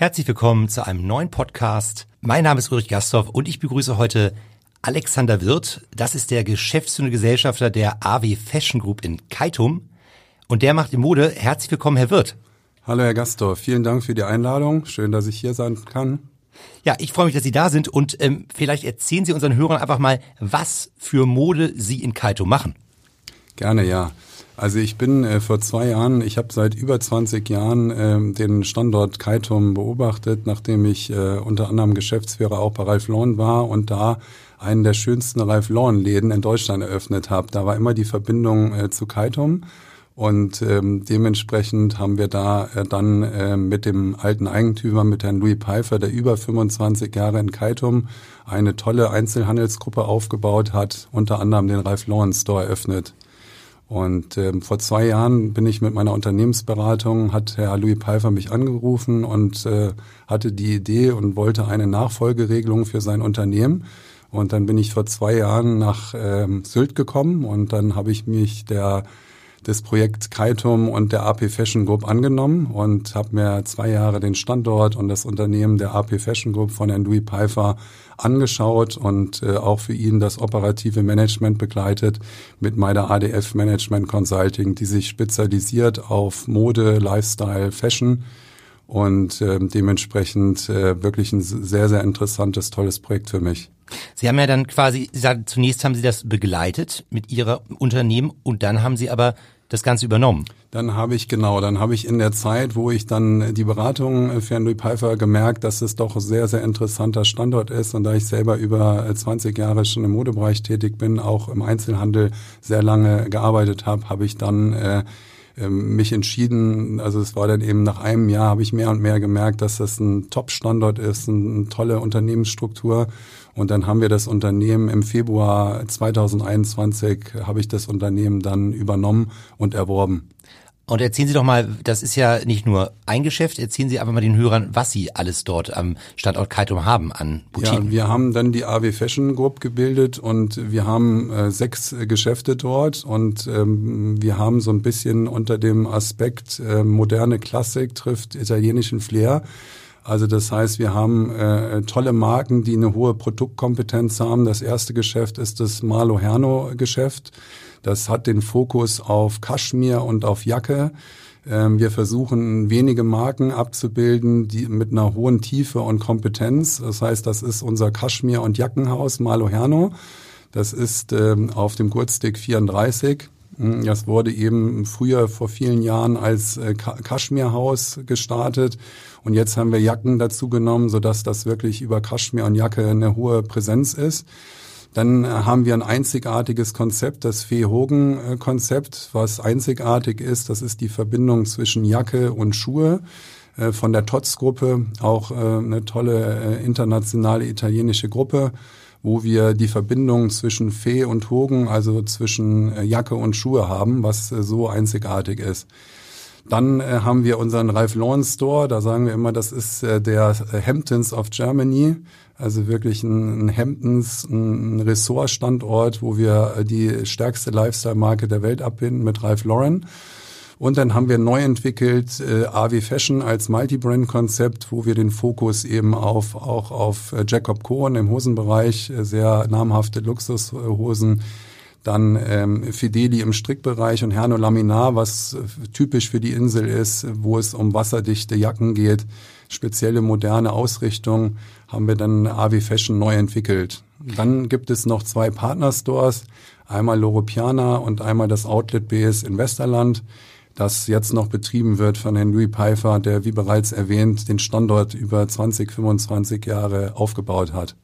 Herzlich willkommen zu einem neuen Podcast. Mein Name ist Ulrich Gastorf und ich begrüße heute Alexander Wirth. Das ist der geschäftsführende Gesellschafter der AW Fashion Group in Kaitum. Und der macht die Mode. Herzlich willkommen, Herr Wirth. Hallo, Herr Gastorf. Vielen Dank für die Einladung. Schön, dass ich hier sein kann. Ja, ich freue mich, dass Sie da sind und ähm, vielleicht erzählen Sie unseren Hörern einfach mal, was für Mode Sie in Kaitum machen. Gerne, ja. Also ich bin äh, vor zwei Jahren, ich habe seit über 20 Jahren äh, den Standort Kaitum beobachtet, nachdem ich äh, unter anderem Geschäftsführer auch bei Ralph Lauren war und da einen der schönsten Ralph Lauren Läden in Deutschland eröffnet habe. Da war immer die Verbindung äh, zu Kaitum und ähm, dementsprechend haben wir da äh, dann äh, mit dem alten Eigentümer, mit Herrn Louis Pfeiffer, der über 25 Jahre in Kaitum eine tolle Einzelhandelsgruppe aufgebaut hat, unter anderem den Ralph Lauren Store eröffnet. Und ähm, vor zwei Jahren bin ich mit meiner Unternehmensberatung, hat Herr Louis Pfeiffer mich angerufen und äh, hatte die Idee und wollte eine Nachfolgeregelung für sein Unternehmen. Und dann bin ich vor zwei Jahren nach ähm, Sylt gekommen und dann habe ich mich der des Projekt Kaitum und der AP Fashion Group angenommen und habe mir zwei Jahre den Standort und das Unternehmen der AP Fashion Group von Herrn Louis Pfeiffer angeschaut und äh, auch für ihn das operative Management begleitet mit meiner ADF Management Consulting, die sich spezialisiert auf Mode, Lifestyle, Fashion und äh, dementsprechend äh, wirklich ein sehr, sehr interessantes, tolles Projekt für mich. Sie haben ja dann quasi, Sie sagen, zunächst haben Sie das begleitet mit Ihrer Unternehmen und dann haben Sie aber das Ganze übernommen. Dann habe ich genau, dann habe ich in der Zeit, wo ich dann die Beratung für Henry Pfeiffer gemerkt, dass es doch sehr, sehr interessanter Standort ist und da ich selber über 20 Jahre schon im Modebereich tätig bin, auch im Einzelhandel sehr lange gearbeitet habe, habe ich dann äh, ähm, mich entschieden, also es war dann eben nach einem Jahr, habe ich mehr und mehr gemerkt, dass das ein Top-Standort ist, eine tolle Unternehmensstruktur. Und dann haben wir das Unternehmen im Februar 2021, habe ich das Unternehmen dann übernommen und erworben. Und erzählen Sie doch mal, das ist ja nicht nur ein Geschäft, erzählen Sie einfach mal den Hörern, was Sie alles dort am Standort Kaitum haben an Boutiquen. Ja, wir haben dann die AW Fashion Group gebildet und wir haben äh, sechs Geschäfte dort und ähm, wir haben so ein bisschen unter dem Aspekt äh, moderne Klassik trifft italienischen Flair. Also das heißt, wir haben äh, tolle Marken, die eine hohe Produktkompetenz haben. Das erste Geschäft ist das Marlo Herno Geschäft. Das hat den Fokus auf Kaschmir und auf Jacke. Ähm, wir versuchen wenige Marken abzubilden, die mit einer hohen Tiefe und Kompetenz. Das heißt, das ist unser Kaschmir- und Jackenhaus Malo Herno. Das ist ähm, auf dem Gurtstick 34. Hm, das wurde eben früher vor vielen Jahren als äh, Kaschmirhaus gestartet und jetzt haben wir Jacken dazu genommen, sodass das wirklich über Kaschmir und Jacke eine hohe Präsenz ist. Dann äh, haben wir ein einzigartiges Konzept, das Fee-Hogen-Konzept, was einzigartig ist. Das ist die Verbindung zwischen Jacke und Schuhe äh, von der TOTS-Gruppe, auch äh, eine tolle internationale italienische Gruppe, wo wir die Verbindung zwischen Fee und Hogen, also zwischen Jacke und Schuhe haben, was so einzigartig ist. Dann äh, haben wir unseren Ralph Lauren Store, da sagen wir immer, das ist äh, der Hamptons of Germany. Also wirklich ein, ein Hamptons, ein Ressortstandort, wo wir die stärkste Lifestyle-Marke der Welt abbinden mit Ralph Lauren. Und dann haben wir neu entwickelt äh, AW Fashion als Multi-Brand-Konzept, wo wir den Fokus eben auf auch auf äh, Jacob Cohen im Hosenbereich, äh, sehr namhafte Luxushosen, dann ähm, Fideli im Strickbereich und Herno Laminar, was äh, typisch für die Insel ist, wo es um wasserdichte Jacken geht, spezielle moderne Ausrichtung, haben wir dann AW Fashion neu entwickelt. Dann gibt es noch zwei Partnerstores, einmal Loropiana und einmal das Outlet BS in Westerland das jetzt noch betrieben wird von Henry Pfeiffer, der, wie bereits erwähnt, den Standort über 20, 25 Jahre aufgebaut hat.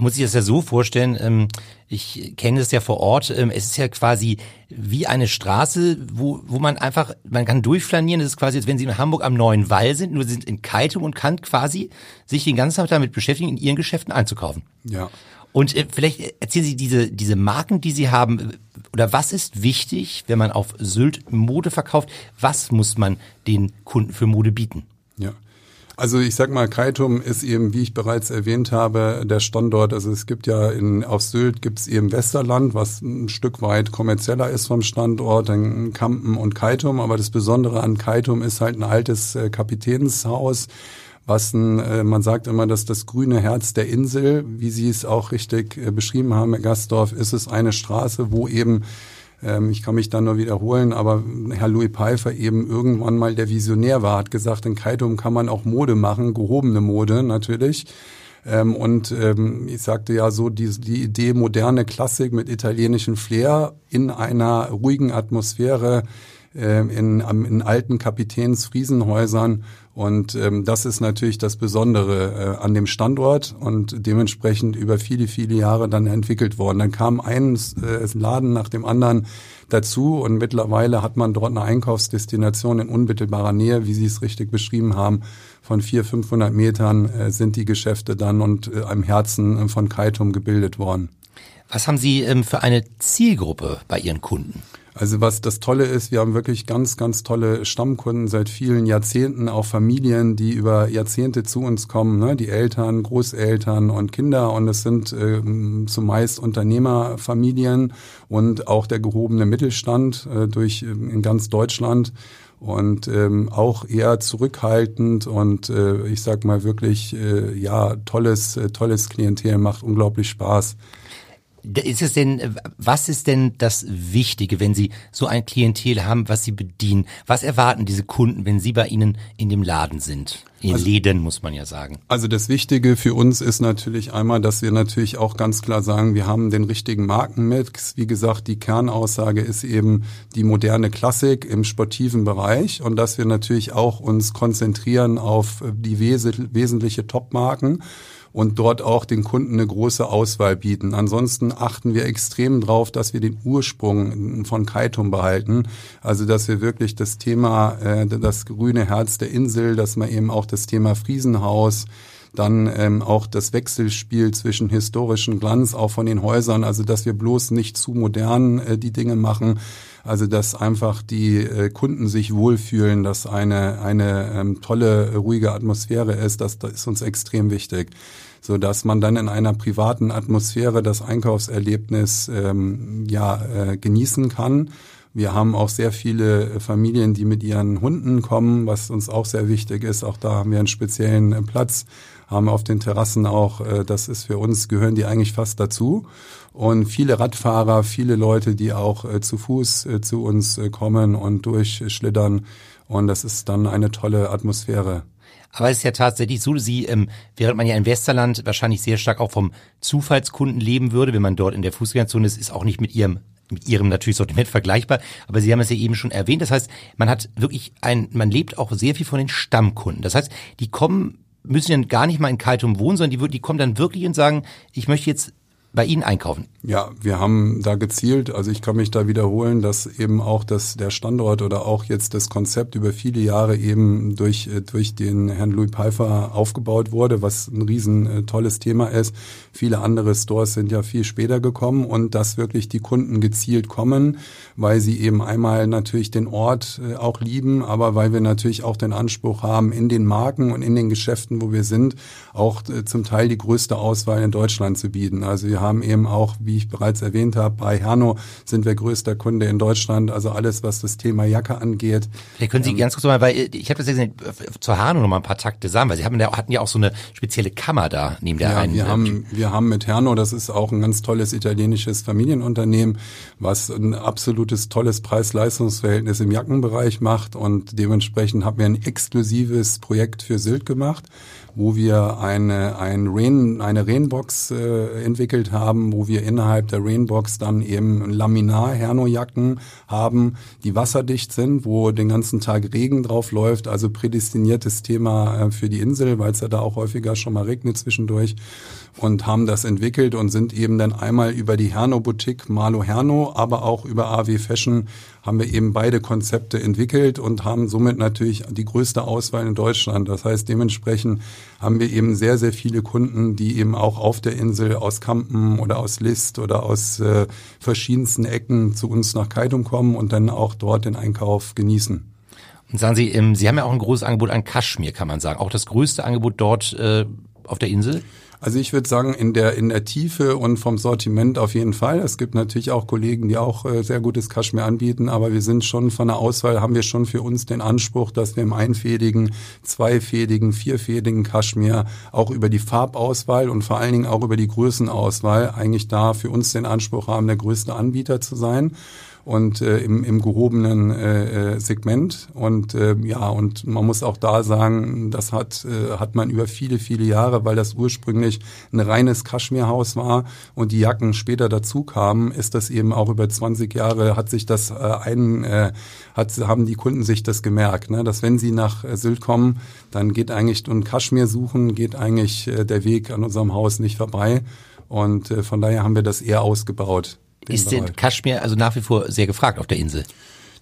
Man muss sich das ja so vorstellen, ähm, ich kenne es ja vor Ort, ähm, es ist ja quasi wie eine Straße, wo, wo man einfach, man kann durchflanieren, es ist quasi, als wenn Sie in Hamburg am Neuen Wall sind, nur Sie sind in Keitum und kann quasi sich den ganzen Tag damit beschäftigen, in Ihren Geschäften einzukaufen. Ja. Und äh, vielleicht erzählen Sie diese, diese Marken, die Sie haben, oder was ist wichtig, wenn man auf Sylt Mode verkauft? Was muss man den Kunden für Mode bieten? Ja. Also ich sag mal, Kaitum ist eben, wie ich bereits erwähnt habe, der Standort. Also es gibt ja in, auf Sylt gibt's eben Westerland, was ein Stück weit kommerzieller ist vom Standort, dann Kampen und Kaitum. Aber das Besondere an Kaitum ist halt ein altes äh, Kapitänshaus was ein, äh, man sagt immer, dass das grüne Herz der Insel, wie Sie es auch richtig äh, beschrieben haben, Herr Gastdorf, ist es eine Straße, wo eben ähm, ich kann mich da nur wiederholen, aber Herr Louis Pfeiffer eben irgendwann mal der Visionär war, hat gesagt, in Kaitum kann man auch Mode machen, gehobene Mode natürlich. Ähm, und ähm, ich sagte ja so, die, die Idee moderne Klassik mit italienischem Flair in einer ruhigen Atmosphäre äh, in, in alten Kapitänsfriesenhäusern und ähm, das ist natürlich das Besondere äh, an dem Standort und dementsprechend über viele, viele Jahre dann entwickelt worden. Dann kam ein äh, Laden nach dem anderen dazu und mittlerweile hat man dort eine Einkaufsdestination in unmittelbarer Nähe, wie Sie es richtig beschrieben haben. Von 400, 500 Metern äh, sind die Geschäfte dann und äh, am Herzen von Kaitum gebildet worden. Was haben Sie ähm, für eine Zielgruppe bei Ihren Kunden? Also was das Tolle ist, wir haben wirklich ganz, ganz tolle Stammkunden seit vielen Jahrzehnten, auch Familien, die über Jahrzehnte zu uns kommen, ne? die Eltern, Großeltern und Kinder und es sind äh, zumeist Unternehmerfamilien und auch der gehobene Mittelstand äh, durch äh, in ganz Deutschland und ähm, auch eher zurückhaltend und äh, ich sag mal wirklich äh, ja tolles äh, tolles Klientel macht unglaublich Spaß. Ist es denn, was ist denn das Wichtige, wenn Sie so ein Klientel haben, was Sie bedienen? Was erwarten diese Kunden, wenn Sie bei Ihnen in dem Laden sind? In also, Läden, muss man ja sagen. Also das Wichtige für uns ist natürlich einmal, dass wir natürlich auch ganz klar sagen, wir haben den richtigen Markenmix. Wie gesagt, die Kernaussage ist eben die moderne Klassik im sportiven Bereich und dass wir natürlich auch uns konzentrieren auf die wesentliche Topmarken und dort auch den Kunden eine große Auswahl bieten. Ansonsten achten wir extrem drauf, dass wir den Ursprung von Kaitum behalten. Also dass wir wirklich das Thema, äh, das grüne Herz der Insel, dass man eben auch das Thema Friesenhaus, dann ähm, auch das Wechselspiel zwischen historischen Glanz auch von den Häusern, also dass wir bloß nicht zu modern äh, die Dinge machen, also dass einfach die äh, Kunden sich wohlfühlen, dass eine eine ähm, tolle ruhige Atmosphäre ist, das, das ist uns extrem wichtig so dass man dann in einer privaten Atmosphäre das Einkaufserlebnis ähm, ja äh, genießen kann. Wir haben auch sehr viele Familien, die mit ihren Hunden kommen, was uns auch sehr wichtig ist. Auch da haben wir einen speziellen äh, Platz, haben auf den Terrassen auch, äh, das ist für uns, gehören die eigentlich fast dazu. Und viele Radfahrer, viele Leute, die auch äh, zu Fuß äh, zu uns äh, kommen und durchschlittern. Und das ist dann eine tolle Atmosphäre. Aber es ist ja tatsächlich so, sie, ähm, während man ja in Westerland wahrscheinlich sehr stark auch vom Zufallskunden leben würde, wenn man dort in der Fußgängerzone ist, ist auch nicht mit ihrem mit ihrem natürlich Sortiment vergleichbar, aber Sie haben es ja eben schon erwähnt. Das heißt, man hat wirklich ein, man lebt auch sehr viel von den Stammkunden. Das heißt, die kommen müssen ja gar nicht mal in Kaltum wohnen, sondern die, die kommen dann wirklich und sagen, ich möchte jetzt bei Ihnen einkaufen? Ja, wir haben da gezielt, also ich kann mich da wiederholen, dass eben auch das, der Standort oder auch jetzt das Konzept über viele Jahre eben durch, äh, durch den Herrn Louis Pfeiffer aufgebaut wurde, was ein riesen äh, tolles Thema ist. Viele andere Stores sind ja viel später gekommen und dass wirklich die Kunden gezielt kommen, weil sie eben einmal natürlich den Ort äh, auch lieben, aber weil wir natürlich auch den Anspruch haben, in den Marken und in den Geschäften, wo wir sind, auch zum Teil die größte Auswahl in Deutschland zu bieten. Also wir wir haben eben auch, wie ich bereits erwähnt habe, bei Herno sind wir größter Kunde in Deutschland. Also alles, was das Thema Jacke angeht. Vielleicht können Sie ähm, ganz kurz mal, weil ich habe das gesehen, zur Herno noch mal ein paar Takte sagen, weil Sie haben ja, hatten ja auch so eine spezielle Kammer da neben der ja, einen. Wir haben, wir haben mit Herno, das ist auch ein ganz tolles italienisches Familienunternehmen, was ein absolutes tolles Preis-Leistungs-Verhältnis im Jackenbereich macht und dementsprechend haben wir ein exklusives Projekt für Sylt gemacht wo wir eine, ein Rain, eine Rainbox äh, entwickelt haben, wo wir innerhalb der Rainbox dann eben Laminar-Herno-Jacken haben, die wasserdicht sind, wo den ganzen Tag Regen drauf läuft, also prädestiniertes Thema äh, für die Insel, weil es ja da auch häufiger schon mal regnet zwischendurch und haben das entwickelt und sind eben dann einmal über die Herno-Boutique Malo Herno, aber auch über AW Fashion haben wir eben beide Konzepte entwickelt und haben somit natürlich die größte Auswahl in Deutschland. Das heißt, dementsprechend haben wir eben sehr, sehr viele Kunden, die eben auch auf der Insel aus Kampen oder aus List oder aus äh, verschiedensten Ecken zu uns nach Kaitum kommen und dann auch dort den Einkauf genießen. Und sagen Sie, ähm, Sie haben ja auch ein großes Angebot an Kaschmir, kann man sagen. Auch das größte Angebot dort äh, auf der Insel? Also ich würde sagen, in der, in der Tiefe und vom Sortiment auf jeden Fall. Es gibt natürlich auch Kollegen, die auch äh, sehr gutes Kaschmir anbieten, aber wir sind schon von der Auswahl, haben wir schon für uns den Anspruch, dass wir im einfädigen, zweifädigen, vierfädigen Kaschmir auch über die Farbauswahl und vor allen Dingen auch über die Größenauswahl eigentlich da für uns den Anspruch haben, der größte Anbieter zu sein und äh, im, im gehobenen äh, äh, Segment. Und äh, ja, und man muss auch da sagen, das hat, äh, hat man über viele, viele Jahre, weil das ursprünglich ein reines Kaschmirhaus war und die Jacken später dazu kamen, ist das eben auch über 20 Jahre, hat sich das äh, ein, äh, hat, haben die Kunden sich das gemerkt, ne? dass wenn sie nach äh, Sylt kommen, dann geht eigentlich und Kaschmir suchen, geht eigentlich äh, der Weg an unserem Haus nicht vorbei. Und äh, von daher haben wir das eher ausgebaut. Ist denn Kaschmir also nach wie vor sehr gefragt auf der Insel?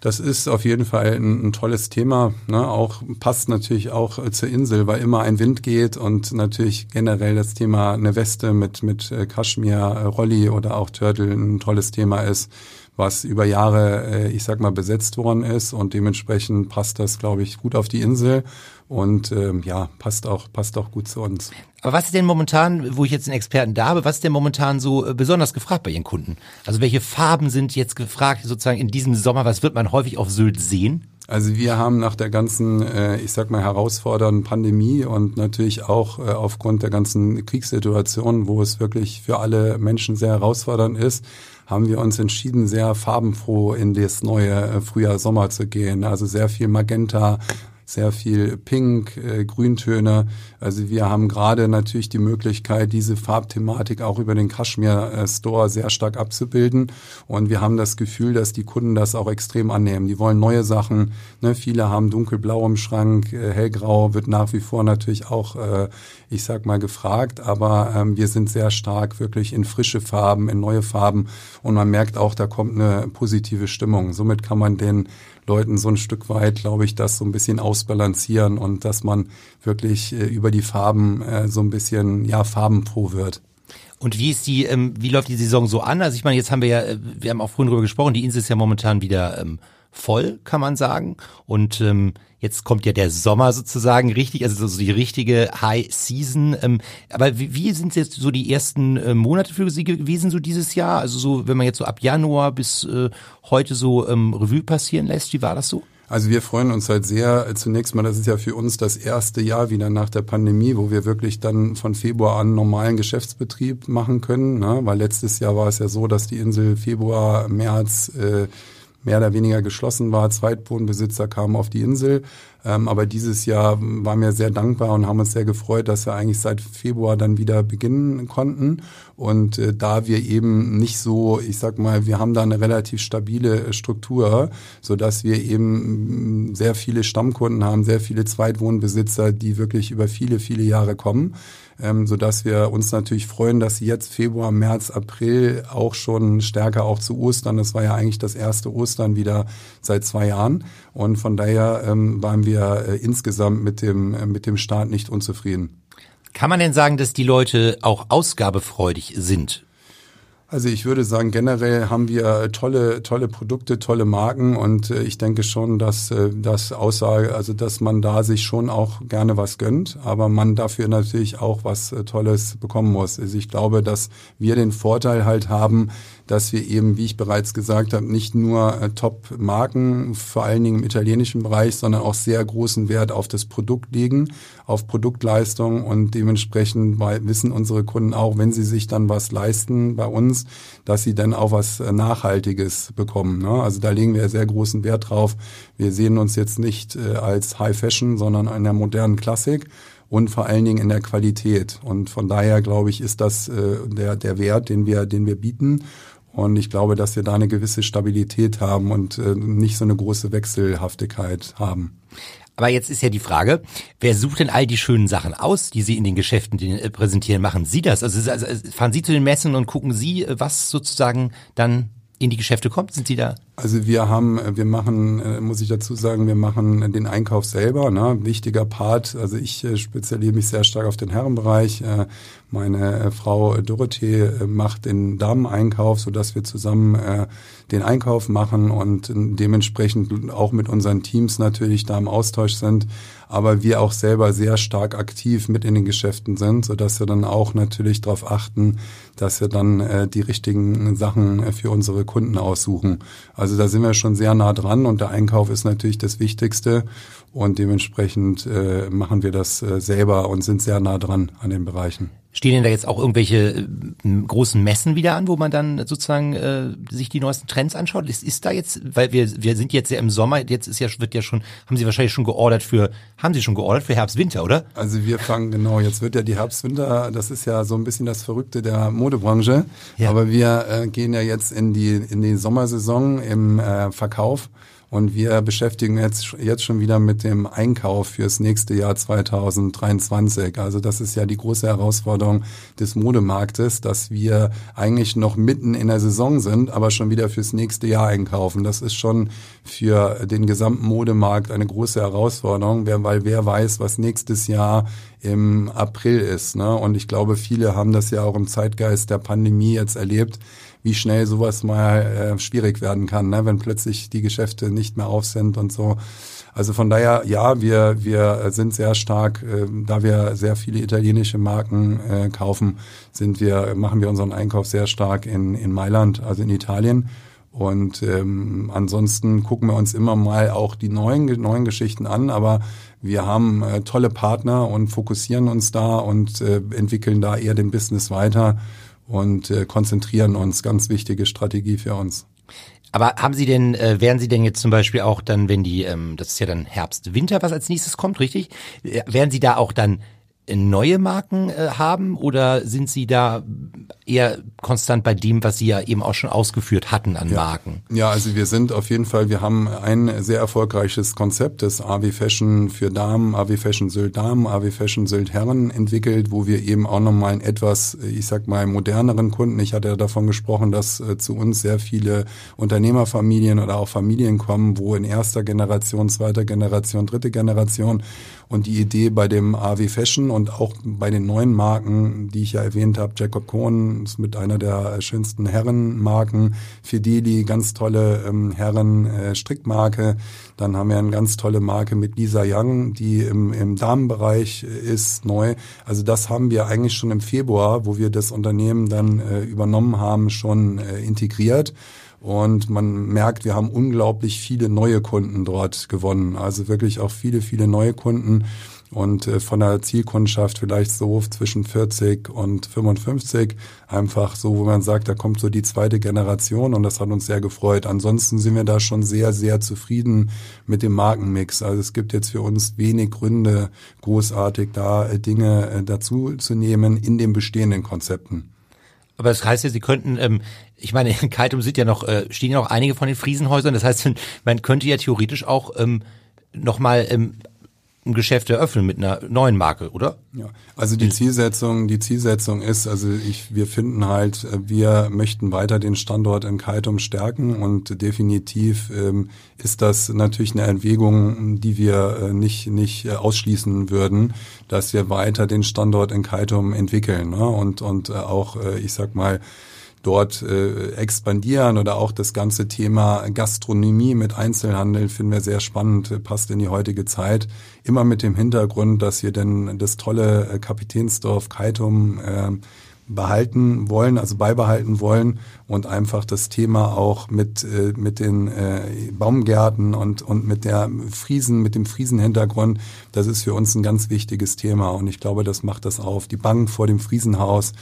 Das ist auf jeden Fall ein, ein tolles Thema. Ne? Auch passt natürlich auch äh, zur Insel, weil immer ein Wind geht und natürlich generell das Thema eine Weste mit mit äh, Kaschmir, äh, Rolli oder auch Turtle ein tolles Thema ist, was über Jahre, ich sag mal, besetzt worden ist und dementsprechend passt das, glaube ich, gut auf die Insel und ähm, ja, passt auch, passt auch gut zu uns. Aber was ist denn momentan, wo ich jetzt einen Experten da habe, was ist denn momentan so äh, besonders gefragt bei Ihren Kunden? Also welche Farben sind jetzt gefragt sozusagen in diesem Sommer? Was wird man häufig auf Sylt sehen? Also wir haben nach der ganzen, äh, ich sag mal, herausfordernden Pandemie und natürlich auch äh, aufgrund der ganzen Kriegssituation, wo es wirklich für alle Menschen sehr herausfordernd ist, haben wir uns entschieden, sehr farbenfroh in das neue Frühjahr, Sommer zu gehen. Also sehr viel Magenta, sehr viel Pink, äh, Grüntöne. Also wir haben gerade natürlich die Möglichkeit, diese Farbthematik auch über den Kashmir äh, Store sehr stark abzubilden. Und wir haben das Gefühl, dass die Kunden das auch extrem annehmen. Die wollen neue Sachen. Ne? Viele haben dunkelblau im Schrank, äh, hellgrau wird nach wie vor natürlich auch, äh, ich sag mal, gefragt. Aber ähm, wir sind sehr stark wirklich in frische Farben, in neue Farben. Und man merkt auch, da kommt eine positive Stimmung. Somit kann man den Leuten so ein Stück weit, glaube ich, das so ein bisschen ausbalancieren und dass man wirklich äh, über die Farben äh, so ein bisschen, ja, farbenfroh wird. Und wie ist die, ähm, wie läuft die Saison so an? Also ich meine, jetzt haben wir ja, äh, wir haben auch vorhin drüber gesprochen, die Insel ist ja momentan wieder ähm, voll, kann man sagen. Und ähm, jetzt kommt ja der Sommer sozusagen richtig, also so die richtige High Season. Ähm, aber wie, wie sind jetzt so die ersten äh, Monate für Sie gewesen so dieses Jahr? Also so, wenn man jetzt so ab Januar bis äh, heute so ähm, Revue passieren lässt, wie war das so? Also wir freuen uns halt sehr. Zunächst mal, das ist ja für uns das erste Jahr wieder nach der Pandemie, wo wir wirklich dann von Februar an normalen Geschäftsbetrieb machen können. Ne? Weil letztes Jahr war es ja so, dass die Insel Februar, März äh, mehr oder weniger geschlossen war. Zweitwohnbesitzer kamen auf die Insel. Ähm, aber dieses Jahr waren wir sehr dankbar und haben uns sehr gefreut, dass wir eigentlich seit Februar dann wieder beginnen konnten. Und äh, da wir eben nicht so, ich sag mal, wir haben da eine relativ stabile Struktur, so dass wir eben sehr viele Stammkunden haben, sehr viele Zweitwohnbesitzer, die wirklich über viele, viele Jahre kommen ähm, sodass wir uns natürlich freuen, dass sie jetzt Februar, März, April auch schon stärker auch zu Ostern, das war ja eigentlich das erste Ostern wieder seit zwei Jahren und von daher ähm, waren wir äh, insgesamt mit dem, äh, mit dem Start nicht unzufrieden. Kann man denn sagen, dass die Leute auch ausgabefreudig sind? Also ich würde sagen, generell haben wir tolle, tolle Produkte, tolle Marken und äh, ich denke schon, dass äh, das Aussage, also dass man da sich schon auch gerne was gönnt, aber man dafür natürlich auch was äh, Tolles bekommen muss. Also ich glaube, dass wir den Vorteil halt haben, dass wir eben, wie ich bereits gesagt habe, nicht nur äh, Top-Marken, vor allen Dingen im italienischen Bereich, sondern auch sehr großen Wert auf das Produkt legen, auf Produktleistung und dementsprechend wissen unsere Kunden auch, wenn sie sich dann was leisten bei uns, dass sie dann auch was äh, Nachhaltiges bekommen. Ne? Also da legen wir sehr großen Wert drauf. Wir sehen uns jetzt nicht äh, als High Fashion, sondern einer modernen Klassik und vor allen Dingen in der Qualität. Und von daher glaube ich, ist das äh, der, der Wert, den wir, den wir bieten. Und ich glaube, dass wir da eine gewisse Stabilität haben und äh, nicht so eine große Wechselhaftigkeit haben. Aber jetzt ist ja die Frage, wer sucht denn all die schönen Sachen aus, die Sie in den Geschäften äh, präsentieren? Machen Sie das? Also, also fahren Sie zu den Messen und gucken Sie, äh, was sozusagen dann in die Geschäfte kommt? Sind Sie da? Also wir haben, wir machen, äh, muss ich dazu sagen, wir machen den Einkauf selber, ne? wichtiger Part. Also ich äh, spezialisiere mich sehr stark auf den Herrenbereich. Äh, meine Frau Dorothee macht den Dameneinkauf, so dass wir zusammen den Einkauf machen und dementsprechend auch mit unseren Teams natürlich da im Austausch sind aber wir auch selber sehr stark aktiv mit in den Geschäften sind, so dass wir dann auch natürlich darauf achten, dass wir dann äh, die richtigen Sachen äh, für unsere Kunden aussuchen. Also da sind wir schon sehr nah dran und der Einkauf ist natürlich das Wichtigste und dementsprechend äh, machen wir das äh, selber und sind sehr nah dran an den Bereichen. Stehen denn da jetzt auch irgendwelche äh, großen Messen wieder an, wo man dann sozusagen äh, sich die neuesten Trends anschaut? Ist, ist da jetzt, weil wir wir sind jetzt ja im Sommer, jetzt ist ja wird ja schon, haben Sie wahrscheinlich schon geordert für, haben Sie schon geordert für Herbst Winter, oder? Also wir fangen genau, jetzt wird ja die Herbst Winter, das ist ja so ein bisschen das Verrückte der Modebranche, ja. aber wir äh, gehen ja jetzt in die in die Sommersaison im äh, Verkauf und wir beschäftigen jetzt, jetzt schon wieder mit dem Einkauf fürs nächste Jahr 2023. Also das ist ja die große Herausforderung des Modemarktes, dass wir eigentlich noch mitten in der Saison sind, aber schon wieder fürs nächste Jahr einkaufen. Das ist schon für den gesamten Modemarkt eine große Herausforderung, weil wer weiß, was nächstes Jahr im April ist. Ne? Und ich glaube, viele haben das ja auch im Zeitgeist der Pandemie jetzt erlebt wie schnell sowas mal äh, schwierig werden kann, ne? wenn plötzlich die Geschäfte nicht mehr auf sind und so. Also von daher, ja, wir, wir sind sehr stark, äh, da wir sehr viele italienische Marken äh, kaufen, sind wir, machen wir unseren Einkauf sehr stark in, in Mailand, also in Italien. Und ähm, ansonsten gucken wir uns immer mal auch die neuen, neuen Geschichten an, aber wir haben äh, tolle Partner und fokussieren uns da und äh, entwickeln da eher den Business weiter und äh, konzentrieren uns. Ganz wichtige Strategie für uns. Aber haben Sie denn, äh, werden Sie denn jetzt zum Beispiel auch dann, wenn die, ähm, das ist ja dann Herbst, Winter, was als nächstes kommt, richtig? Äh, werden Sie da auch dann neue Marken äh, haben oder sind Sie da eher konstant bei dem, was Sie ja eben auch schon ausgeführt hatten an ja. Marken? Ja, also wir sind auf jeden Fall, wir haben ein sehr erfolgreiches Konzept des AW Fashion für Damen, AW Fashion Sylt Damen, AW Fashion Sylt Herren entwickelt, wo wir eben auch nochmal einen etwas, ich sag mal, moderneren Kunden, ich hatte ja davon gesprochen, dass äh, zu uns sehr viele Unternehmerfamilien oder auch Familien kommen, wo in erster Generation, zweiter Generation, dritte Generation und die Idee bei dem AW Fashion und auch bei den neuen Marken, die ich ja erwähnt habe, Jacob Cohn ist mit einer der schönsten Herrenmarken, Fideli, ganz tolle ähm, Herren-Strickmarke. Äh, Dann haben wir eine ganz tolle Marke mit Lisa Young, die im, im Damenbereich ist, neu. Also das haben wir eigentlich schon im Februar, wo wir das Unternehmen dann äh, übernommen haben, schon äh, integriert. Und man merkt, wir haben unglaublich viele neue Kunden dort gewonnen. Also wirklich auch viele, viele neue Kunden. Und äh, von der Zielkundschaft vielleicht so zwischen 40 und 55. Einfach so, wo man sagt, da kommt so die zweite Generation und das hat uns sehr gefreut. Ansonsten sind wir da schon sehr, sehr zufrieden mit dem Markenmix. Also es gibt jetzt für uns wenig Gründe, großartig da äh, Dinge äh, dazu zu nehmen in den bestehenden Konzepten. Aber das heißt ja, Sie könnten, ähm, ich meine, in Kaitum sind ja noch, äh, stehen ja noch einige von den Friesenhäusern. Das heißt, man könnte ja theoretisch auch ähm, nochmal ähm, ein Geschäft eröffnen mit einer neuen Marke, oder? Ja, also die Zielsetzung, die Zielsetzung ist, also ich, wir finden halt, wir möchten weiter den Standort in Kaitum stärken und definitiv ähm, ist das natürlich eine Erwägung, die wir äh, nicht nicht äh, ausschließen würden, dass wir weiter den Standort in Kaitum entwickeln ne? und und äh, auch, äh, ich sag mal dort äh, expandieren oder auch das ganze Thema Gastronomie mit Einzelhandel finden wir sehr spannend, äh, passt in die heutige Zeit. Immer mit dem Hintergrund, dass wir denn das tolle äh, Kapitänsdorf Kaitum äh, behalten wollen, also beibehalten wollen und einfach das Thema auch mit äh, mit den äh, Baumgärten und und mit der Friesen mit dem Friesenhintergrund, das ist für uns ein ganz wichtiges Thema und ich glaube, das macht das auf die Bank vor dem Friesenhaus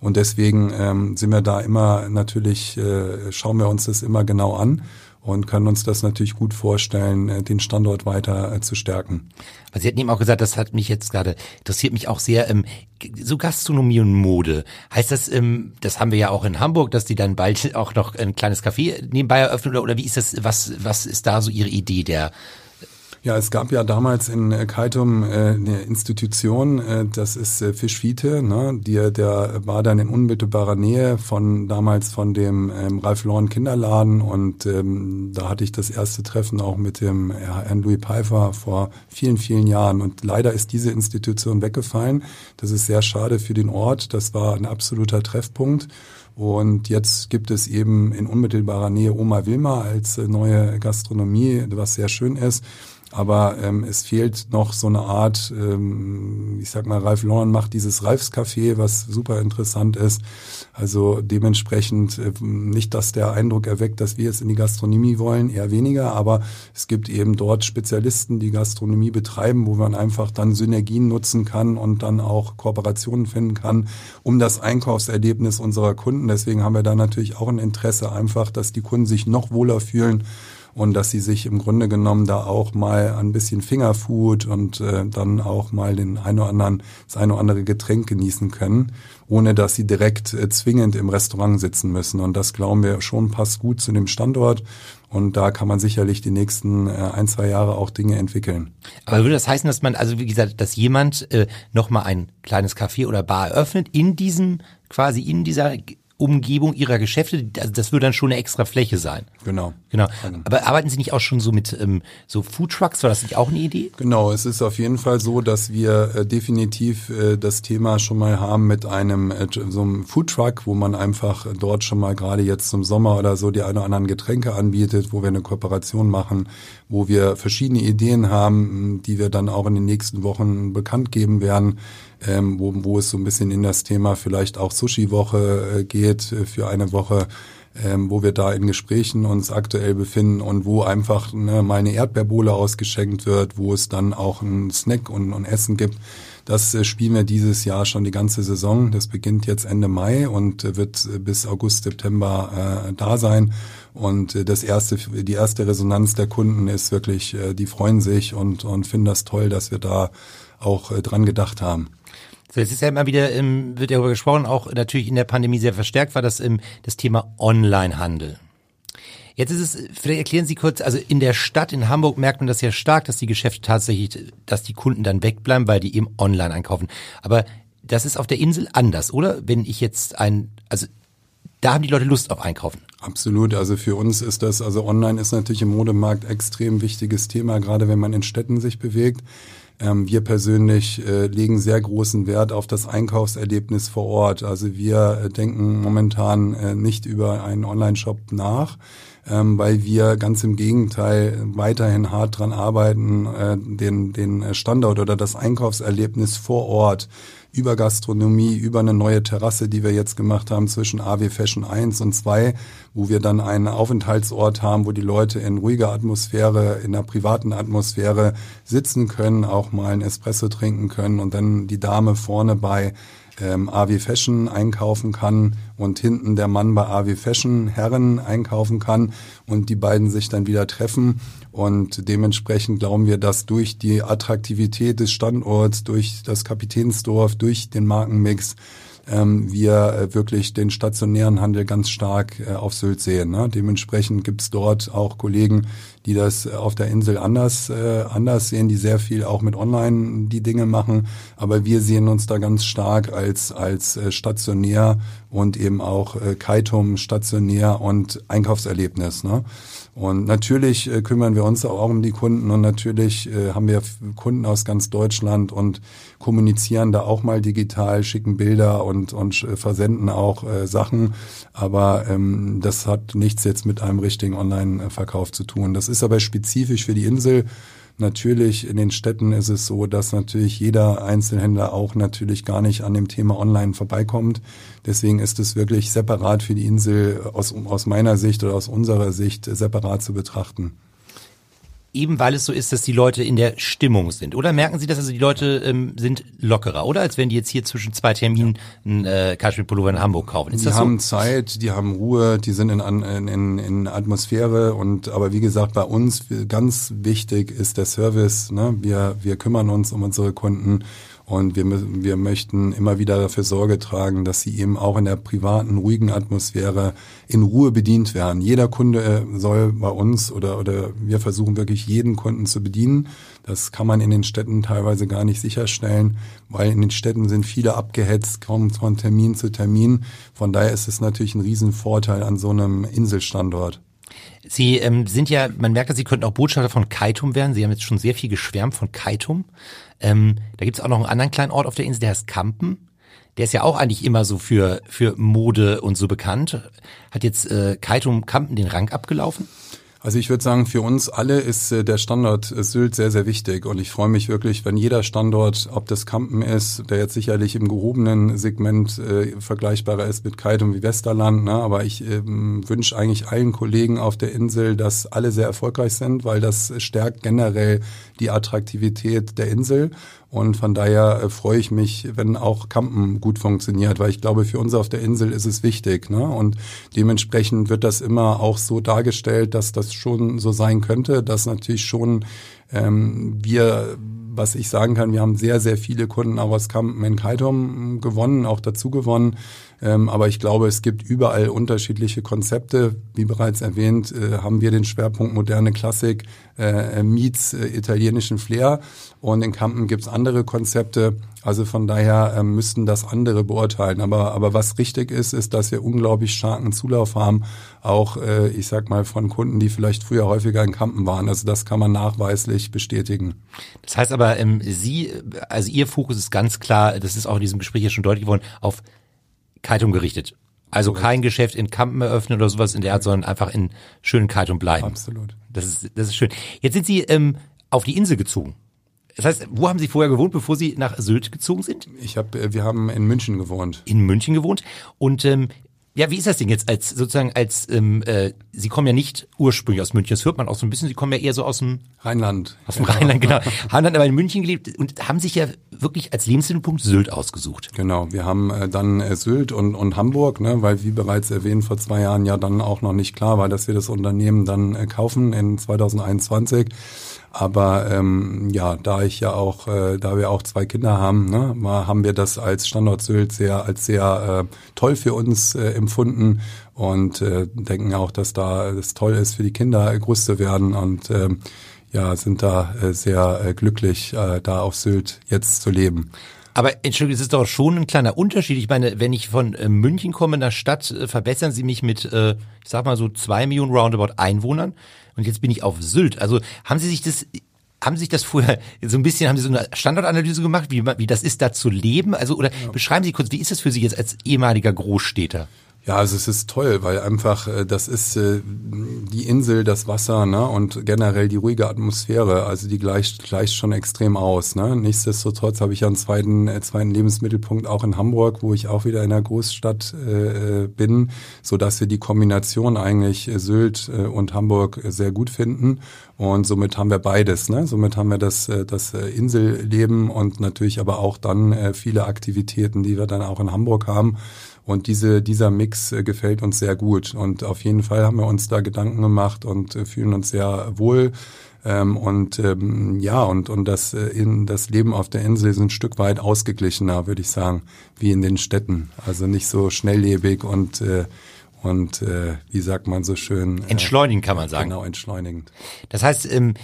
und deswegen ähm, sind wir da immer natürlich äh, schauen wir uns das immer genau an und können uns das natürlich gut vorstellen, äh, den Standort weiter äh, zu stärken. Also Sie hatten eben auch gesagt, das hat mich jetzt gerade, interessiert mich auch sehr, ähm, so Gastronomie und Mode. Heißt das, ähm, das haben wir ja auch in Hamburg, dass die dann bald auch noch ein kleines Café nebenbei eröffnen oder, oder wie ist das, was, was ist da so Ihre Idee der ja, es gab ja damals in äh, Kaitum äh, eine Institution, äh, das ist Fischwiete, ne? Die, der war dann in unmittelbarer Nähe von damals von dem ähm, Ralf Lauren Kinderladen und ähm, da hatte ich das erste Treffen auch mit dem Herrn Louis Pfeiffer vor vielen, vielen Jahren und leider ist diese Institution weggefallen. Das ist sehr schade für den Ort. Das war ein absoluter Treffpunkt. Und jetzt gibt es eben in unmittelbarer Nähe Oma Wilma als neue Gastronomie, was sehr schön ist. Aber ähm, es fehlt noch so eine Art, ähm, ich sag mal, Ralf Lauren macht dieses Ralfs-Café, was super interessant ist. Also dementsprechend äh, nicht, dass der Eindruck erweckt, dass wir jetzt in die Gastronomie wollen, eher weniger, aber es gibt eben dort Spezialisten, die Gastronomie betreiben, wo man einfach dann Synergien nutzen kann und dann auch Kooperationen finden kann, um das Einkaufserlebnis unserer Kunden. Deswegen haben wir da natürlich auch ein Interesse einfach, dass die Kunden sich noch wohler fühlen und dass sie sich im Grunde genommen da auch mal ein bisschen Fingerfood und äh, dann auch mal den ein oder anderen, das eine oder andere Getränk genießen können, ohne dass sie direkt äh, zwingend im Restaurant sitzen müssen. Und das glauben wir schon passt gut zu dem Standort. Und da kann man sicherlich die nächsten äh, ein, zwei Jahre auch Dinge entwickeln. Aber würde das heißen, dass man, also wie gesagt, dass jemand äh, nochmal ein kleines Café oder Bar eröffnet in diesem, quasi in dieser Umgebung ihrer Geschäfte, also das würde dann schon eine extra Fläche sein. Genau. Genau. Aber arbeiten Sie nicht auch schon so mit ähm, so Food Trucks? War das nicht auch eine Idee? Genau, es ist auf jeden Fall so, dass wir äh, definitiv äh, das Thema schon mal haben mit einem äh, so einem Food Truck, wo man einfach dort schon mal gerade jetzt zum Sommer oder so die ein oder anderen Getränke anbietet, wo wir eine Kooperation machen, wo wir verschiedene Ideen haben, die wir dann auch in den nächsten Wochen bekannt geben werden ähm, wo, wo es so ein bisschen in das Thema vielleicht auch Sushi-Woche äh, geht äh, für eine Woche, ähm, wo wir da in Gesprächen uns aktuell befinden und wo einfach ne, mal eine Erdbeerbowle ausgeschenkt wird, wo es dann auch ein Snack und, und Essen gibt. Das äh, spielen wir dieses Jahr schon die ganze Saison. Das beginnt jetzt Ende Mai und äh, wird äh, bis August, September äh, da sein. Und das erste, die erste Resonanz der Kunden ist wirklich, die freuen sich und, und finden das toll, dass wir da auch dran gedacht haben. So, jetzt ist ja immer wieder, wird darüber gesprochen, auch natürlich in der Pandemie sehr verstärkt war das das Thema Onlinehandel. Jetzt ist es, vielleicht erklären Sie kurz, also in der Stadt in Hamburg merkt man das ja stark, dass die Geschäfte tatsächlich, dass die Kunden dann wegbleiben, weil die eben online einkaufen. Aber das ist auf der Insel anders, oder? Wenn ich jetzt ein, also da haben die Leute Lust auf Einkaufen. Absolut. Also für uns ist das, also online ist natürlich im Modemarkt extrem wichtiges Thema, gerade wenn man in Städten sich bewegt. Ähm, wir persönlich äh, legen sehr großen Wert auf das Einkaufserlebnis vor Ort. Also wir äh, denken momentan äh, nicht über einen Online-Shop nach, ähm, weil wir ganz im Gegenteil weiterhin hart dran arbeiten, äh, den, den Standort oder das Einkaufserlebnis vor Ort über Gastronomie, über eine neue Terrasse, die wir jetzt gemacht haben zwischen AW Fashion 1 und 2, wo wir dann einen Aufenthaltsort haben, wo die Leute in ruhiger Atmosphäre, in einer privaten Atmosphäre sitzen können, auch mal ein Espresso trinken können und dann die Dame vorne bei ähm, AW Fashion einkaufen kann und hinten der Mann bei AW Fashion Herren einkaufen kann und die beiden sich dann wieder treffen. Und dementsprechend glauben wir, dass durch die Attraktivität des Standorts, durch das Kapitänsdorf, durch den Markenmix ähm, wir äh, wirklich den stationären Handel ganz stark äh, auf Sylt sehen. Ne? Dementsprechend gibt's dort auch Kollegen, die das äh, auf der Insel anders, äh, anders sehen, die sehr viel auch mit Online die Dinge machen. Aber wir sehen uns da ganz stark als, als äh, stationär und eben auch äh, Kaitum stationär und Einkaufserlebnis. Ne? Und natürlich äh, kümmern wir uns auch um die Kunden und natürlich äh, haben wir Kunden aus ganz Deutschland und kommunizieren da auch mal digital, schicken Bilder und, und versenden auch äh, Sachen. Aber ähm, das hat nichts jetzt mit einem richtigen Online-Verkauf zu tun. Das ist aber spezifisch für die Insel. Natürlich in den Städten ist es so, dass natürlich jeder Einzelhändler auch natürlich gar nicht an dem Thema Online vorbeikommt. Deswegen ist es wirklich separat für die Insel aus, aus meiner Sicht oder aus unserer Sicht separat zu betrachten eben weil es so ist, dass die Leute in der Stimmung sind. Oder merken Sie, dass also die Leute ähm, sind lockerer, oder? Als wenn die jetzt hier zwischen zwei Terminen einen äh, Kaschmir-Pullover in Hamburg kaufen. Ist die haben so? Zeit, die haben Ruhe, die sind in, in, in Atmosphäre und aber wie gesagt, bei uns ganz wichtig ist der Service. Ne? Wir, wir kümmern uns um unsere Kunden und wir, wir möchten immer wieder dafür Sorge tragen, dass sie eben auch in der privaten, ruhigen Atmosphäre in Ruhe bedient werden. Jeder Kunde äh, soll bei uns oder, oder wir versuchen wirklich jeden Kunden zu bedienen. Das kann man in den Städten teilweise gar nicht sicherstellen, weil in den Städten sind viele abgehetzt, kommen von Termin zu Termin. Von daher ist es natürlich ein Riesenvorteil an so einem Inselstandort. Sie ähm, sind ja, man merkt, dass Sie könnten auch Botschafter von Kaitum werden. Sie haben jetzt schon sehr viel geschwärmt von Kaitum. Ähm, da gibt's auch noch einen anderen kleinen Ort auf der Insel, der heißt Kampen. Der ist ja auch eigentlich immer so für, für Mode und so bekannt. Hat jetzt äh, Kaitum Kampen den Rang abgelaufen? Also ich würde sagen, für uns alle ist äh, der Standort Sylt sehr, sehr wichtig. Und ich freue mich wirklich, wenn jeder Standort, ob das Kampen ist, der jetzt sicherlich im gehobenen Segment äh, vergleichbarer ist mit Kaitum wie Westerland. Ne? Aber ich ähm, wünsche eigentlich allen Kollegen auf der Insel, dass alle sehr erfolgreich sind, weil das stärkt generell die Attraktivität der Insel. Und von daher äh, freue ich mich, wenn auch Campen gut funktioniert, weil ich glaube, für uns auf der Insel ist es wichtig. Ne? Und dementsprechend wird das immer auch so dargestellt, dass das schon so sein könnte, dass natürlich schon ähm, wir was ich sagen kann, wir haben sehr, sehr viele Kunden auch aus Campen in Kaitum gewonnen, auch dazu gewonnen. Ähm, aber ich glaube, es gibt überall unterschiedliche Konzepte. Wie bereits erwähnt, äh, haben wir den Schwerpunkt moderne Klassik äh, meets äh, italienischen Flair. Und in Kampen gibt's andere Konzepte. Also von daher äh, müssten das andere beurteilen. Aber, aber was richtig ist, ist, dass wir unglaublich starken Zulauf haben, auch, äh, ich sag mal, von Kunden, die vielleicht früher häufiger in Kampen waren. Also das kann man nachweislich bestätigen. Das heißt aber, ähm, Sie, also Ihr Fokus ist ganz klar, das ist auch in diesem Gespräch ja schon deutlich geworden, auf Kaitum gerichtet. Also Korrekt. kein Geschäft in Kampen eröffnen oder sowas in der Art, sondern einfach in schönen Kaitum bleiben. Absolut. Das ist, das ist schön. Jetzt sind Sie ähm, auf die Insel gezogen. Das heißt, wo haben Sie vorher gewohnt, bevor Sie nach Sylt gezogen sind? Ich habe, äh, wir haben in München gewohnt. In München gewohnt. Und ähm, ja, wie ist das Ding jetzt als sozusagen als ähm, äh, Sie kommen ja nicht ursprünglich aus München, das hört man auch so ein bisschen, Sie kommen ja eher so aus dem Rheinland. Aus dem ja. Rheinland, genau. haben dann aber in München gelebt und haben sich ja wirklich als Lebensmittelpunkt Sylt ausgesucht. Genau, wir haben äh, dann äh, Sylt und, und Hamburg, ne, weil wie bereits erwähnt vor zwei Jahren ja dann auch noch nicht klar war, dass wir das Unternehmen dann äh, kaufen in 2021. Aber ähm, ja, da ich ja auch, äh, da wir auch zwei Kinder haben, ne, mal haben wir das als Standort Sylt sehr als sehr äh, toll für uns äh, empfunden und äh, denken auch, dass da es toll ist für die Kinder groß zu werden und äh, ja sind da äh, sehr äh, glücklich, äh, da auf Sylt jetzt zu leben. Aber Entschuldigung, es ist doch schon ein kleiner Unterschied. Ich meine, wenn ich von äh, München komme, in der Stadt, äh, verbessern Sie mich mit, äh, ich sag mal so zwei Millionen Roundabout Einwohnern und jetzt bin ich auf Sylt. Also haben Sie sich das haben Sie sich das vorher so ein bisschen, haben Sie so eine Standortanalyse gemacht, wie, wie das ist, da zu leben? Also, oder ja. beschreiben Sie kurz, wie ist es für Sie jetzt als ehemaliger Großstädter? Ja, also es ist toll, weil einfach äh, das ist äh, die Insel, das Wasser ne, und generell die ruhige Atmosphäre, also die gleicht, gleicht schon extrem aus. Ne? Nichtsdestotrotz habe ich ja einen zweiten, äh, zweiten Lebensmittelpunkt auch in Hamburg, wo ich auch wieder in der Großstadt äh, bin, so dass wir die Kombination eigentlich äh, Sylt äh, und Hamburg sehr gut finden und somit haben wir beides. Ne? Somit haben wir das, äh, das äh, Inselleben und natürlich aber auch dann äh, viele Aktivitäten, die wir dann auch in Hamburg haben. Und diese, dieser Mix äh, gefällt uns sehr gut. Und auf jeden Fall haben wir uns da Gedanken gemacht und äh, fühlen uns sehr wohl. Ähm, und ähm, ja, und, und das, äh, in, das Leben auf der Insel ist ein Stück weit ausgeglichener, würde ich sagen, wie in den Städten. Also nicht so schnelllebig und äh, und äh, wie sagt man so schön? Äh, entschleunigend kann man sagen. Genau, entschleunigend. Das heißt, ähm,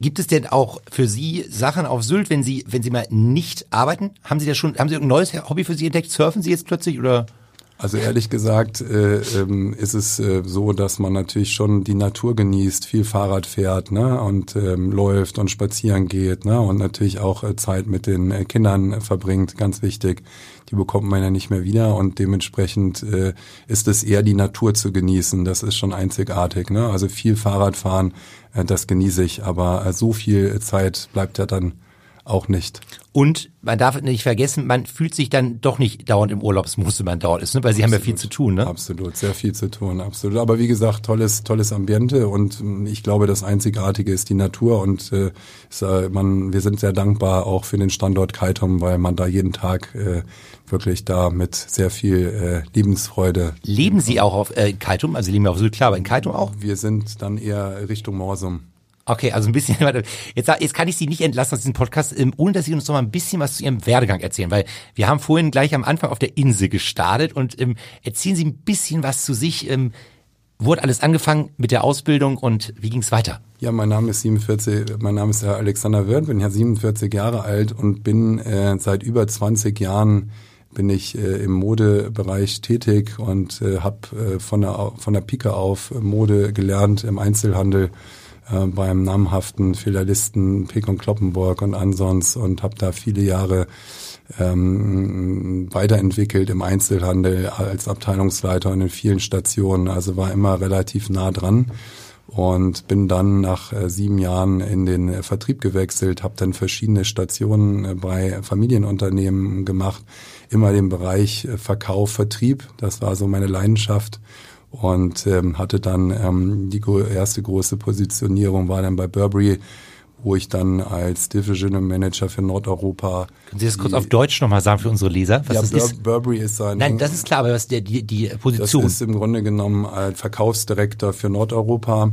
Gibt es denn auch für Sie Sachen auf Sylt, wenn Sie, wenn Sie mal nicht arbeiten? Haben Sie da schon, haben Sie ein neues Hobby für Sie entdeckt? Surfen Sie jetzt plötzlich oder? Also ehrlich gesagt äh, ähm, ist es äh, so, dass man natürlich schon die Natur genießt, viel Fahrrad fährt ne? und ähm, läuft und spazieren geht ne? und natürlich auch äh, Zeit mit den äh, Kindern verbringt, ganz wichtig. Die bekommt man ja nicht mehr wieder und dementsprechend äh, ist es eher die Natur zu genießen. Das ist schon einzigartig. Ne? Also viel Fahrradfahren, äh, das genieße ich, aber äh, so viel Zeit bleibt ja dann auch nicht. Und man darf nicht vergessen, man fühlt sich dann doch nicht dauernd im Urlaubsmuster, man dauernd ist, ne? weil sie absolut, haben ja viel zu tun. Ne? Absolut, sehr viel zu tun, absolut. Aber wie gesagt, tolles, tolles Ambiente und hm, ich glaube, das Einzigartige ist die Natur und äh, ist, äh, man, wir sind sehr dankbar auch für den Standort Kaitum, weil man da jeden Tag äh, wirklich da mit sehr viel äh, Lebensfreude. Leben Sie auch auf äh, Kaitum? Also Sie leben ja auf Sylt, klar, aber in Kaitum auch? Wir sind dann eher Richtung Morsum. Okay, also ein bisschen. Jetzt, jetzt kann ich Sie nicht entlassen aus diesem Podcast, ähm, ohne dass Sie uns noch mal ein bisschen was zu Ihrem Werdegang erzählen, weil wir haben vorhin gleich am Anfang auf der Insel gestartet und ähm, erzählen Sie ein bisschen was zu sich. Ähm, wurde alles angefangen mit der Ausbildung und wie ging es weiter? Ja, mein Name ist 47, mein Name ist Herr Alexander Wirth, bin ja 47 Jahre alt und bin äh, seit über 20 Jahren bin ich äh, im Modebereich tätig und äh, habe äh, von der von der Pike auf Mode gelernt im Einzelhandel äh, beim namhaften Filialisten und Kloppenburg und Ansons und habe da viele Jahre ähm, weiterentwickelt im Einzelhandel als Abteilungsleiter und in vielen Stationen. Also war immer relativ nah dran und bin dann nach äh, sieben Jahren in den äh, Vertrieb gewechselt, habe dann verschiedene Stationen äh, bei Familienunternehmen gemacht, immer den Bereich äh, Verkauf, Vertrieb. Das war so meine Leidenschaft und ähm, hatte dann ähm, die erste große Positionierung war dann bei Burberry, wo ich dann als Divisional Manager für Nordeuropa. Können Sie das kurz auf Deutsch nochmal sagen für unsere Leser? Was ja, das Bur ist? Burberry ist ein. Nein, das ist klar, aber was der, die, die Position? Das ist im Grunde genommen als Verkaufsdirektor für Nordeuropa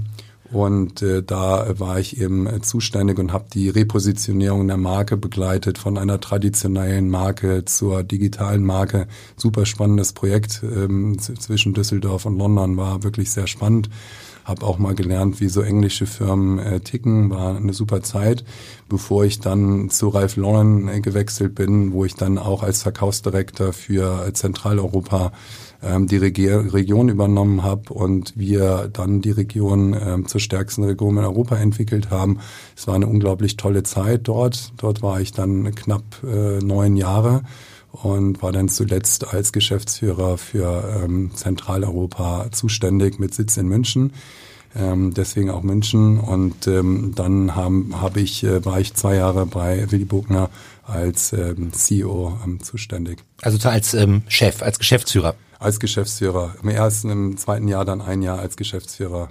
und äh, da war ich eben äh, zuständig und habe die Repositionierung der Marke begleitet von einer traditionellen Marke zur digitalen Marke. Super spannendes Projekt ähm, zwischen Düsseldorf und London war wirklich sehr spannend. Habe auch mal gelernt, wie so englische Firmen äh, ticken, war eine super Zeit, bevor ich dann zu Ralph Lauren äh, gewechselt bin, wo ich dann auch als Verkaufsdirektor für äh, Zentraleuropa ähm, die Regi Region übernommen habe und wir dann die Region ähm, zur stärksten Region in Europa entwickelt haben. Es war eine unglaublich tolle Zeit dort. Dort war ich dann knapp äh, neun Jahre und war dann zuletzt als Geschäftsführer für ähm, Zentraleuropa zuständig mit Sitz in München. Ähm, deswegen auch München. Und ähm, dann haben, hab ich, äh, war ich zwei Jahre bei Willy Bogner als ähm, CEO ähm, zuständig. Also als ähm, Chef, als Geschäftsführer als Geschäftsführer. Im ersten, im zweiten Jahr dann ein Jahr als Geschäftsführer.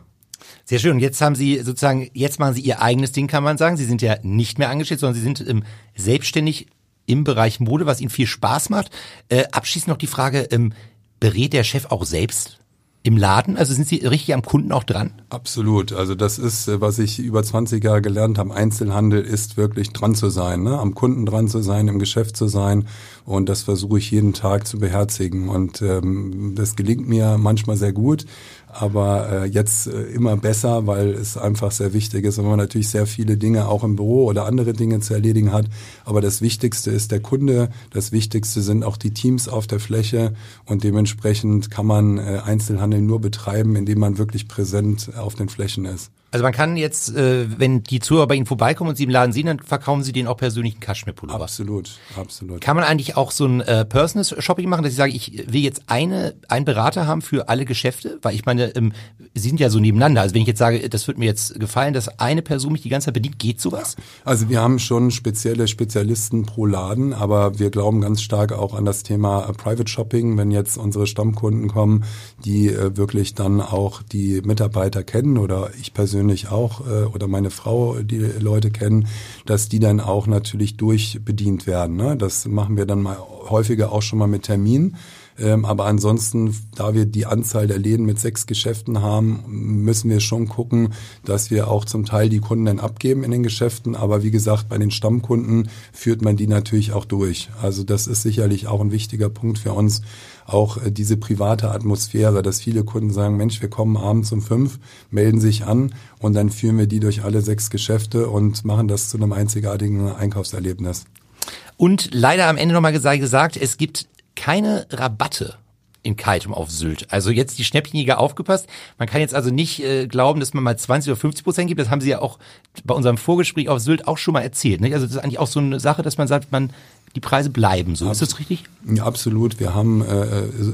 Sehr schön. Und jetzt haben Sie sozusagen, jetzt machen Sie Ihr eigenes Ding, kann man sagen. Sie sind ja nicht mehr angestellt, sondern Sie sind ähm, selbstständig im Bereich Mode, was Ihnen viel Spaß macht. Äh, abschließend noch die Frage, ähm, berät der Chef auch selbst? im Laden? Also sind Sie richtig am Kunden auch dran? Absolut. Also das ist, äh, was ich über 20 Jahre gelernt habe. Einzelhandel ist wirklich dran zu sein, ne? am Kunden dran zu sein, im Geschäft zu sein. Und das versuche ich jeden Tag zu beherzigen. Und ähm, das gelingt mir manchmal sehr gut aber äh, jetzt äh, immer besser, weil es einfach sehr wichtig ist, wenn man natürlich sehr viele Dinge auch im Büro oder andere Dinge zu erledigen hat. Aber das Wichtigste ist der Kunde, das Wichtigste sind auch die Teams auf der Fläche und dementsprechend kann man äh, Einzelhandel nur betreiben, indem man wirklich präsent auf den Flächen ist. Also man kann jetzt, äh, wenn die Zuhörer bei Ihnen vorbeikommen und Sie im Laden sehen, dann verkaufen Sie den auch persönlichen Kaschmirpullover. Absolut, absolut. Kann man eigentlich auch so ein äh, Personal Shopping machen, dass ich sage, ich will jetzt eine, einen Berater haben für alle Geschäfte? Weil ich meine, ähm, Sie sind ja so nebeneinander. Also wenn ich jetzt sage, das wird mir jetzt gefallen, dass eine Person mich die ganze Zeit bedient, geht sowas? Also wir haben schon spezielle Spezialisten pro Laden, aber wir glauben ganz stark auch an das Thema äh, Private Shopping, wenn jetzt unsere Stammkunden kommen, die äh, wirklich dann auch die Mitarbeiter kennen oder ich persönlich persönlich auch äh, oder meine Frau, die Leute kennen, dass die dann auch natürlich durchbedient werden. Ne? Das machen wir dann mal häufiger auch schon mal mit Termin. Ähm, aber ansonsten, da wir die Anzahl der Läden mit sechs Geschäften haben, müssen wir schon gucken, dass wir auch zum Teil die Kunden dann abgeben in den Geschäften. Aber wie gesagt, bei den Stammkunden führt man die natürlich auch durch. Also das ist sicherlich auch ein wichtiger Punkt für uns, auch äh, diese private Atmosphäre, dass viele Kunden sagen, Mensch, wir kommen abends um fünf, melden sich an und dann führen wir die durch alle sechs Geschäfte und machen das zu einem einzigartigen Einkaufserlebnis. Und leider am Ende nochmal gesagt, es gibt keine Rabatte in Kaitum auf Sylt. Also jetzt die Schnäppchenjäger aufgepasst. Man kann jetzt also nicht äh, glauben, dass man mal 20 oder 50 Prozent gibt. Das haben Sie ja auch bei unserem Vorgespräch auf Sylt auch schon mal erzählt. Nicht? Also das ist eigentlich auch so eine Sache, dass man sagt, man die Preise bleiben so. Ist das richtig? Ja, absolut. Wir haben, äh,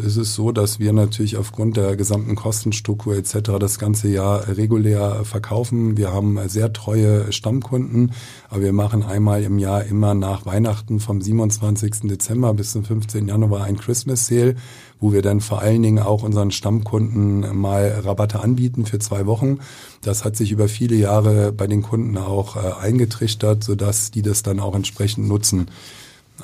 es ist so, dass wir natürlich aufgrund der gesamten Kostenstruktur etc. das ganze Jahr regulär verkaufen. Wir haben sehr treue Stammkunden, aber wir machen einmal im Jahr immer nach Weihnachten vom 27. Dezember bis zum 15. Januar ein Christmas Sale, wo wir dann vor allen Dingen auch unseren Stammkunden mal Rabatte anbieten für zwei Wochen. Das hat sich über viele Jahre bei den Kunden auch äh, eingetrichtert, sodass die das dann auch entsprechend nutzen.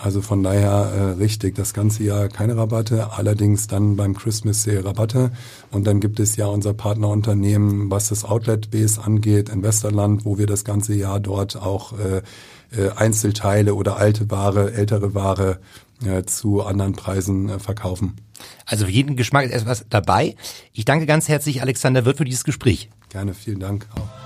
Also von daher äh, richtig, das ganze Jahr keine Rabatte, allerdings dann beim Christmas Sale Rabatte. Und dann gibt es ja unser Partnerunternehmen, was das Outlet Base angeht, in Westerland, wo wir das ganze Jahr dort auch äh, äh, Einzelteile oder alte Ware, ältere Ware äh, zu anderen Preisen äh, verkaufen. Also für jeden Geschmack ist etwas dabei. Ich danke ganz herzlich Alexander Wirth für dieses Gespräch. Gerne, vielen Dank auch.